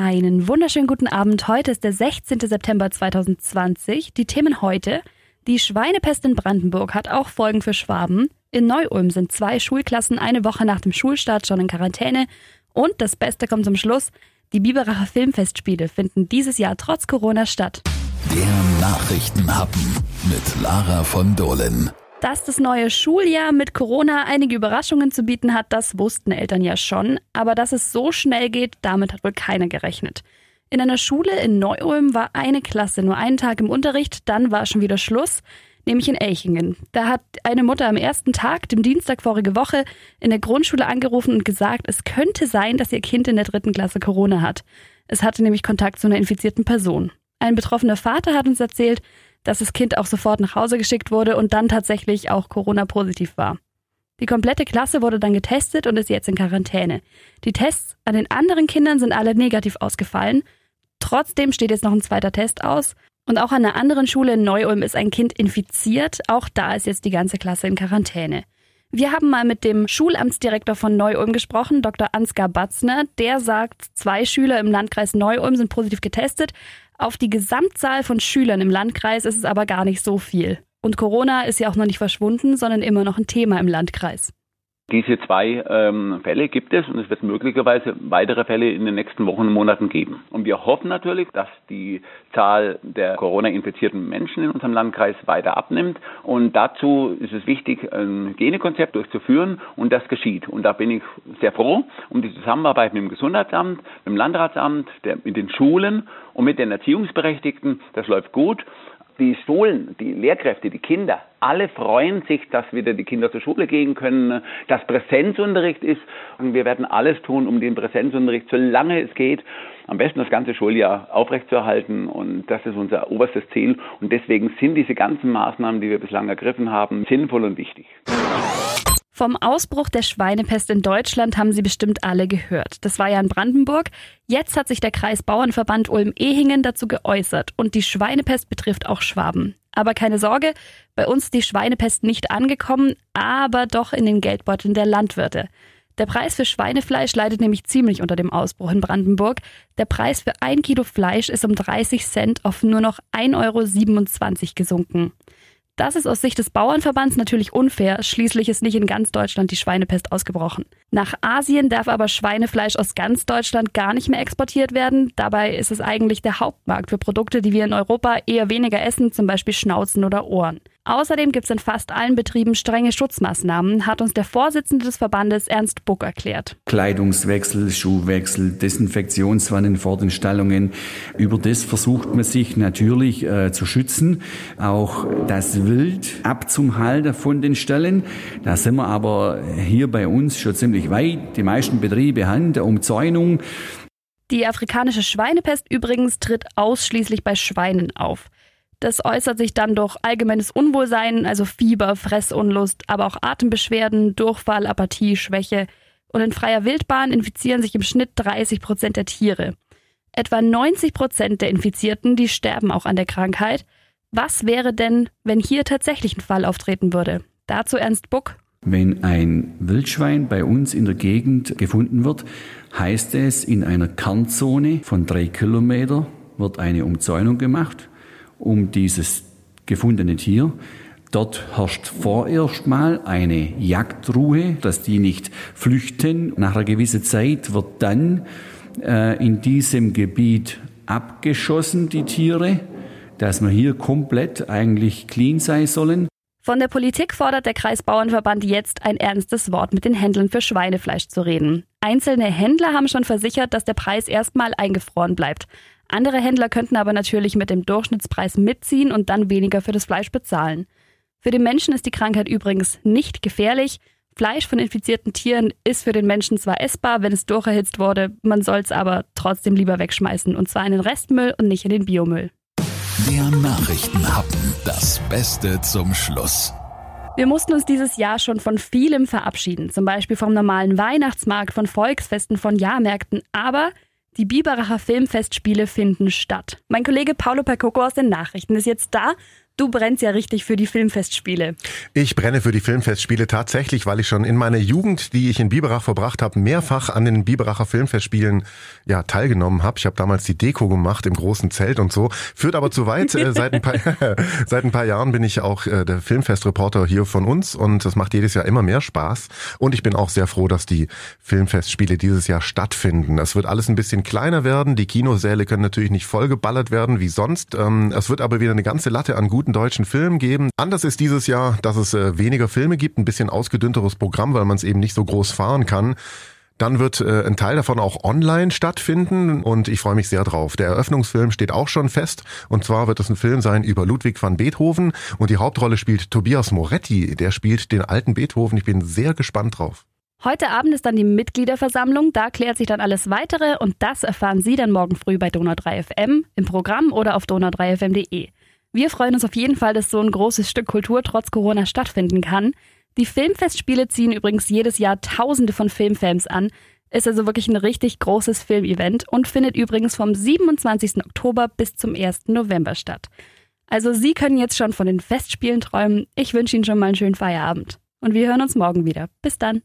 Einen wunderschönen guten Abend. Heute ist der 16. September 2020. Die Themen heute. Die Schweinepest in Brandenburg hat auch Folgen für Schwaben. In Neu-Ulm sind zwei Schulklassen eine Woche nach dem Schulstart schon in Quarantäne. Und das Beste kommt zum Schluss. Die Biberacher Filmfestspiele finden dieses Jahr trotz Corona statt. Der Nachrichtenhappen mit Lara von Dohlen. Dass das neue Schuljahr mit Corona einige Überraschungen zu bieten hat, das wussten Eltern ja schon. Aber dass es so schnell geht, damit hat wohl keiner gerechnet. In einer Schule in Neu-Ulm war eine Klasse nur einen Tag im Unterricht, dann war schon wieder Schluss, nämlich in Elchingen. Da hat eine Mutter am ersten Tag, dem Dienstag vorige Woche, in der Grundschule angerufen und gesagt, es könnte sein, dass ihr Kind in der dritten Klasse Corona hat. Es hatte nämlich Kontakt zu einer infizierten Person. Ein betroffener Vater hat uns erzählt, dass das Kind auch sofort nach Hause geschickt wurde und dann tatsächlich auch Corona-positiv war. Die komplette Klasse wurde dann getestet und ist jetzt in Quarantäne. Die Tests an den anderen Kindern sind alle negativ ausgefallen. Trotzdem steht jetzt noch ein zweiter Test aus. Und auch an einer anderen Schule in Neu-Ulm ist ein Kind infiziert. Auch da ist jetzt die ganze Klasse in Quarantäne. Wir haben mal mit dem Schulamtsdirektor von Neu-Ulm gesprochen, Dr. Ansgar Batzner. Der sagt, zwei Schüler im Landkreis Neu-Ulm sind positiv getestet. Auf die Gesamtzahl von Schülern im Landkreis ist es aber gar nicht so viel. Und Corona ist ja auch noch nicht verschwunden, sondern immer noch ein Thema im Landkreis. Diese zwei ähm, Fälle gibt es und es wird möglicherweise weitere Fälle in den nächsten Wochen und Monaten geben. Und wir hoffen natürlich, dass die Zahl der Corona-infizierten Menschen in unserem Landkreis weiter abnimmt. Und dazu ist es wichtig, ein Hygienekonzept durchzuführen und das geschieht. Und da bin ich sehr froh um die Zusammenarbeit mit dem Gesundheitsamt, mit dem Landratsamt, der, mit den Schulen und mit den Erziehungsberechtigten. Das läuft gut die Schulen, die Lehrkräfte, die Kinder, alle freuen sich, dass wieder die Kinder zur Schule gehen können, dass Präsenzunterricht ist. Und wir werden alles tun, um den Präsenzunterricht, solange es geht, am besten das ganze Schuljahr aufrechtzuerhalten. Und das ist unser oberstes Ziel. Und deswegen sind diese ganzen Maßnahmen, die wir bislang ergriffen haben, sinnvoll und wichtig. Vom Ausbruch der Schweinepest in Deutschland haben Sie bestimmt alle gehört. Das war ja in Brandenburg. Jetzt hat sich der Kreisbauernverband Ulm-Ehingen dazu geäußert und die Schweinepest betrifft auch Schwaben. Aber keine Sorge, bei uns ist die Schweinepest nicht angekommen, aber doch in den Geldbeuteln der Landwirte. Der Preis für Schweinefleisch leidet nämlich ziemlich unter dem Ausbruch in Brandenburg. Der Preis für ein Kilo Fleisch ist um 30 Cent auf nur noch 1,27 Euro gesunken. Das ist aus Sicht des Bauernverbands natürlich unfair. Schließlich ist nicht in ganz Deutschland die Schweinepest ausgebrochen. Nach Asien darf aber Schweinefleisch aus ganz Deutschland gar nicht mehr exportiert werden. Dabei ist es eigentlich der Hauptmarkt für Produkte, die wir in Europa eher weniger essen, zum Beispiel Schnauzen oder Ohren. Außerdem gibt es in fast allen Betrieben strenge Schutzmaßnahmen, hat uns der Vorsitzende des Verbandes Ernst Buck erklärt. Kleidungswechsel, Schuhwechsel, Desinfektionswannen vor den Stallungen. Über das versucht man sich natürlich äh, zu schützen. Auch das Wild abzuhalten von den Ställen. Da sind wir aber hier bei uns schon ziemlich weit. Die meisten Betriebe haben eine Umzäunung. Die afrikanische Schweinepest übrigens tritt ausschließlich bei Schweinen auf. Das äußert sich dann durch allgemeines Unwohlsein, also Fieber, Fressunlust, aber auch Atembeschwerden, Durchfall, Apathie, Schwäche. Und in freier Wildbahn infizieren sich im Schnitt 30 Prozent der Tiere. Etwa 90 Prozent der Infizierten, die sterben auch an der Krankheit. Was wäre denn, wenn hier tatsächlich ein Fall auftreten würde? Dazu Ernst Buck. Wenn ein Wildschwein bei uns in der Gegend gefunden wird, heißt es, in einer Kernzone von drei Kilometer wird eine Umzäunung gemacht um dieses gefundene Tier. Dort herrscht vorerst mal eine Jagdruhe, dass die nicht flüchten. Nach einer gewissen Zeit wird dann äh, in diesem Gebiet abgeschossen, die Tiere, dass wir hier komplett eigentlich clean sein sollen. Von der Politik fordert der Kreisbauernverband jetzt ein ernstes Wort mit den Händlern für Schweinefleisch zu reden. Einzelne Händler haben schon versichert, dass der Preis erstmal eingefroren bleibt. Andere Händler könnten aber natürlich mit dem Durchschnittspreis mitziehen und dann weniger für das Fleisch bezahlen. Für den Menschen ist die Krankheit übrigens nicht gefährlich. Fleisch von infizierten Tieren ist für den Menschen zwar essbar, wenn es durcherhitzt wurde, man soll es aber trotzdem lieber wegschmeißen und zwar in den Restmüll und nicht in den Biomüll. Der Nachrichtenhappen, das Beste zum Schluss. Wir mussten uns dieses Jahr schon von vielem verabschieden, zum Beispiel vom normalen Weihnachtsmarkt, von Volksfesten, von Jahrmärkten, aber die Biberacher Filmfestspiele finden statt. Mein Kollege Paolo Percoco aus den Nachrichten ist jetzt da. Du brennst ja richtig für die Filmfestspiele. Ich brenne für die Filmfestspiele tatsächlich, weil ich schon in meiner Jugend, die ich in Biberach verbracht habe, mehrfach an den Biberacher Filmfestspielen ja teilgenommen habe. Ich habe damals die Deko gemacht im großen Zelt und so. Führt aber zu weit. Äh, seit, ein paar, seit ein paar Jahren bin ich auch äh, der Filmfestreporter hier von uns und das macht jedes Jahr immer mehr Spaß. Und ich bin auch sehr froh, dass die Filmfestspiele dieses Jahr stattfinden. Es wird alles ein bisschen kleiner werden. Die Kinosäle können natürlich nicht vollgeballert werden wie sonst. Ähm, es wird aber wieder eine ganze Latte an guten guten deutschen Film geben. Anders ist dieses Jahr, dass es äh, weniger Filme gibt, ein bisschen ausgedünnteres Programm, weil man es eben nicht so groß fahren kann. Dann wird äh, ein Teil davon auch online stattfinden und ich freue mich sehr drauf. Der Eröffnungsfilm steht auch schon fest und zwar wird es ein Film sein über Ludwig van Beethoven und die Hauptrolle spielt Tobias Moretti, der spielt den alten Beethoven. Ich bin sehr gespannt drauf. Heute Abend ist dann die Mitgliederversammlung, da klärt sich dann alles weitere und das erfahren Sie dann morgen früh bei Donau 3 FM im Programm oder auf donau3fm.de. Wir freuen uns auf jeden Fall, dass so ein großes Stück Kultur trotz Corona stattfinden kann. Die Filmfestspiele ziehen übrigens jedes Jahr Tausende von Filmfans an. Ist also wirklich ein richtig großes Filmevent und findet übrigens vom 27. Oktober bis zum 1. November statt. Also Sie können jetzt schon von den Festspielen träumen. Ich wünsche Ihnen schon mal einen schönen Feierabend. Und wir hören uns morgen wieder. Bis dann.